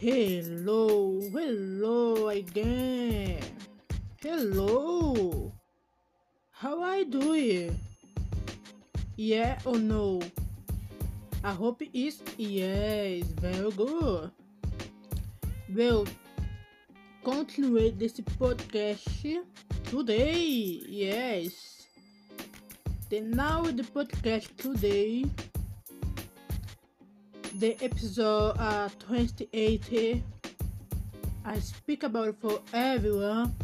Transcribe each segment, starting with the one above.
Hello, hello again. Hello. How are you doing? Yeah or no? I hope it's yes, very good. Well, continue this podcast today. Yes. The now the podcast today the episode uh, 28 I speak about for everyone.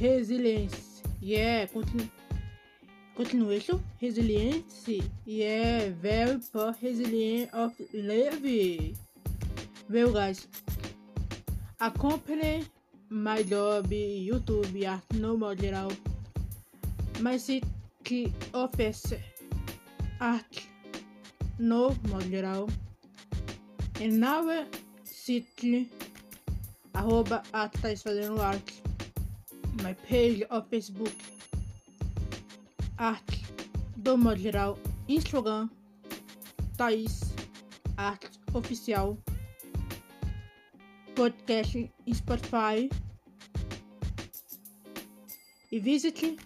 Resilience. Yeah continue continuation resilience yeah very poor resilience of living well guys accompany my job youtube art no modo geral se que oferece arte no modo geral em nova city arroba Atais Fazendo Arte, my page of Facebook, arte do modo geral, Instagram, Thaís, arte oficial, podcast Spotify e visite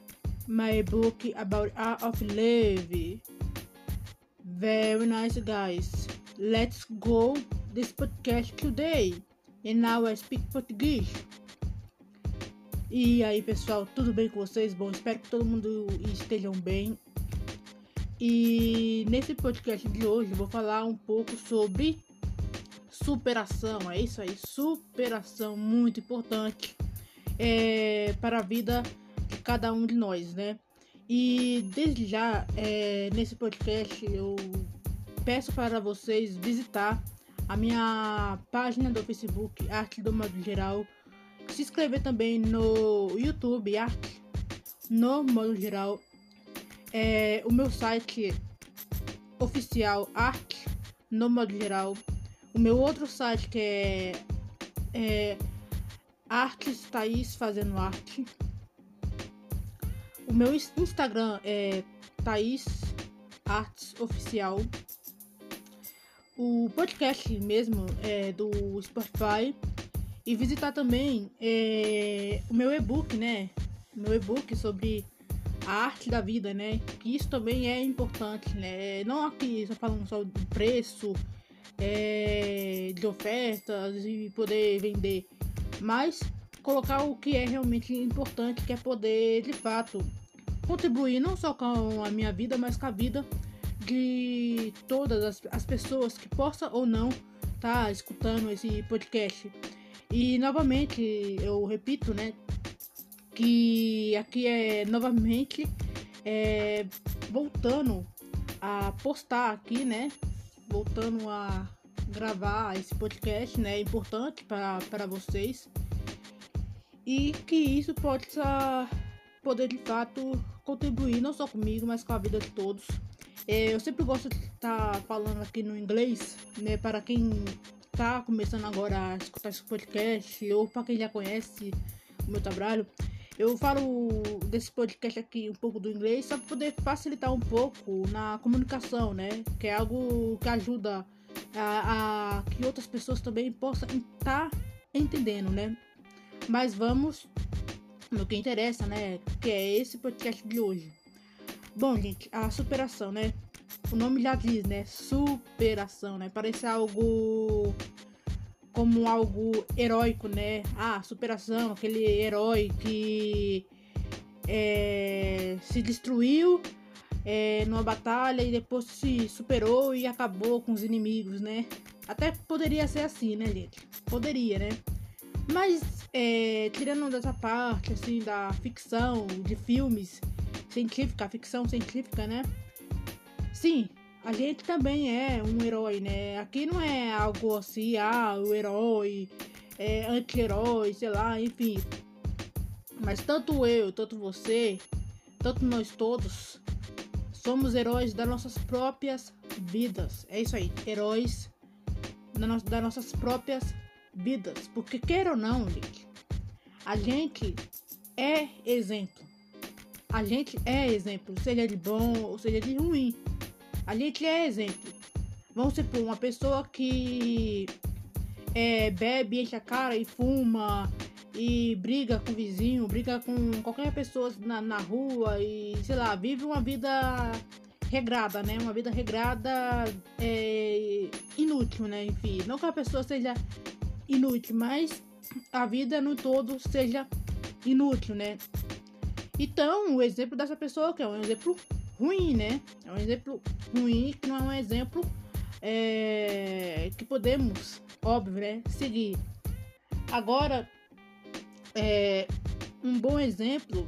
my book about art of live. Very nice guys. Let's go this podcast today. And now I speak português. E aí, pessoal, tudo bem com vocês? Bom, espero que todo mundo estejam bem. E nesse podcast de hoje vou falar um pouco sobre superação. É isso aí, superação muito importante é, para a vida de cada um de nós, né? E desde já, é, nesse podcast, eu peço para vocês visitar a minha página do Facebook, Arte do Modo Geral. Se inscrever também no YouTube, Arte no Modo Geral. É, o meu site oficial, Arte no Modo Geral. O meu outro site que é, é Artes Thaís Fazendo Arte. O meu Instagram é Thaís Artes Oficial o podcast mesmo é, do Spotify e visitar também é, o meu e-book, né? Meu e-book sobre a arte da vida, né? Que isso também é importante, né? Não aqui só falando só do preço, é, de ofertas e poder vender, mas colocar o que é realmente importante, que é poder de fato contribuir não só com a minha vida, mas com a vida de todas as, as pessoas que possam ou não estar tá escutando esse podcast. E novamente eu repito, né, que aqui é novamente é, voltando a postar aqui, né, voltando a gravar esse podcast, né, importante para vocês e que isso possa poder de fato contribuir não só comigo, mas com a vida de todos. É, eu sempre gosto de estar tá falando aqui no inglês, né? Para quem está começando agora a escutar esse podcast ou para quem já conhece o meu trabalho. Eu falo desse podcast aqui um pouco do inglês só para poder facilitar um pouco na comunicação, né? Que é algo que ajuda a, a que outras pessoas também possam estar tá entendendo, né? Mas vamos no que interessa, né? Que é esse podcast de hoje. Bom, gente, a superação, né? O nome já diz, né? Superação, né? Parece algo como algo heróico, né? Ah, superação, aquele herói que é, se destruiu é, numa batalha e depois se superou e acabou com os inimigos, né? Até poderia ser assim, né, gente? Poderia, né? Mas, é, tirando dessa parte, assim, da ficção, de filmes, científica, ficção científica, né? Sim, a gente também é um herói, né? Aqui não é algo assim, ah, o herói, é, anti-herói, sei lá, enfim. Mas tanto eu, tanto você, tanto nós todos, somos heróis das nossas próprias vidas. É isso aí, heróis das nossas próprias vidas. Porque queira ou não, gente, a gente é exemplo. A gente é exemplo, seja de bom ou seja de ruim. A gente é exemplo. Vamos supor, uma pessoa que é, bebe, enche a cara e fuma e briga com o vizinho, briga com qualquer pessoa na, na rua e, sei lá, vive uma vida regrada, né? Uma vida regrada é, inútil, né? Enfim, não que a pessoa seja inútil, mas a vida no todo seja inútil, né? Então, o exemplo dessa pessoa que é um exemplo ruim, né? É um exemplo ruim que não é um exemplo é, que podemos, óbvio, né? Seguir. Agora, é, um bom exemplo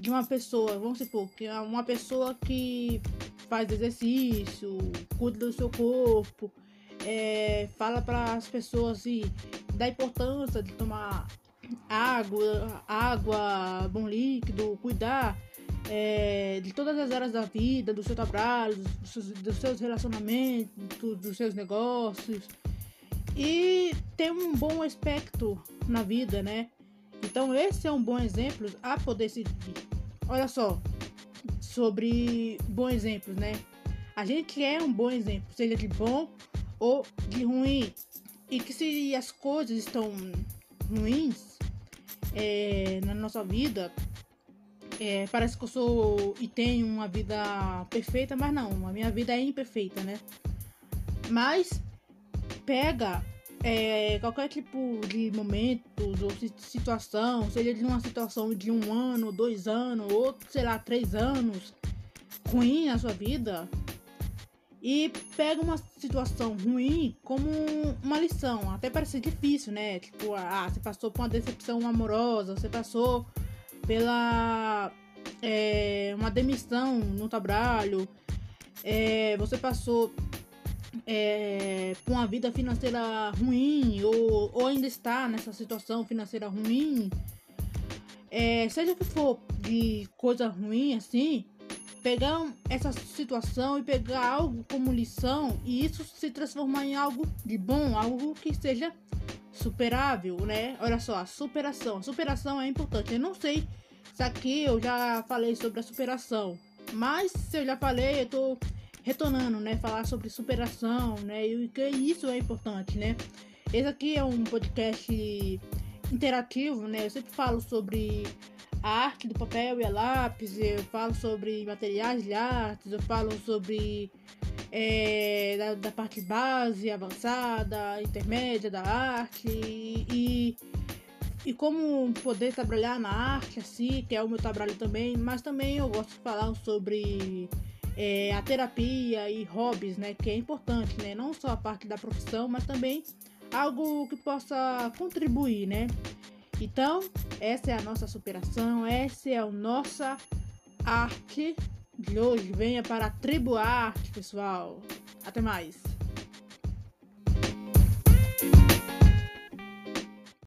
de uma pessoa, vamos supor, que é uma pessoa que faz exercício, cuida do seu corpo, é, fala para as pessoas assim, da importância de tomar água, água, bom líquido, cuidar é, de todas as áreas da vida, do seu trabalho, dos seus, dos seus relacionamentos, dos seus negócios e ter um bom aspecto na vida, né? Então esse é um bom exemplo a poder seguir. Olha só, sobre bons exemplos, né? A gente é um bom exemplo, seja de bom ou de ruim. E que se as coisas estão ruins é, na nossa vida, é, parece que eu sou e tenho uma vida perfeita, mas não, a minha vida é imperfeita, né? Mas pega é, qualquer tipo de momentos ou situação, seja de uma situação de um ano, dois anos, ou sei lá, três anos, ruim na sua vida, e pega uma situação ruim como uma lição. Até parece difícil, né? Tipo, ah, você passou por uma decepção amorosa, você passou pela é, uma demissão no trabalho, é, você passou é, com uma vida financeira ruim ou, ou ainda está nessa situação financeira ruim, é, seja que for de coisa ruim assim, pegar essa situação e pegar algo como lição e isso se transformar em algo de bom, algo que seja superável, né? Olha só, a superação. A superação é importante. Eu não sei se aqui eu já falei sobre a superação, mas se eu já falei, eu tô retornando, né? Falar sobre superação, né? E que isso é importante, né? Esse aqui é um podcast interativo, né? Eu sempre falo sobre a arte do papel e a lápis, eu falo sobre materiais de artes, eu falo sobre é, da, da, parte base, avançada, intermédia da arte e, e como poder trabalhar na arte, assim, que é o meu trabalho também, mas também eu gosto de falar sobre é, a terapia e hobbies, né? Que é importante, né? Não só a parte da profissão, mas também algo que possa contribuir, né? Então, essa é a nossa superação, essa é a nossa arte de hoje. Venha para a Tribo Arte, pessoal. Até mais.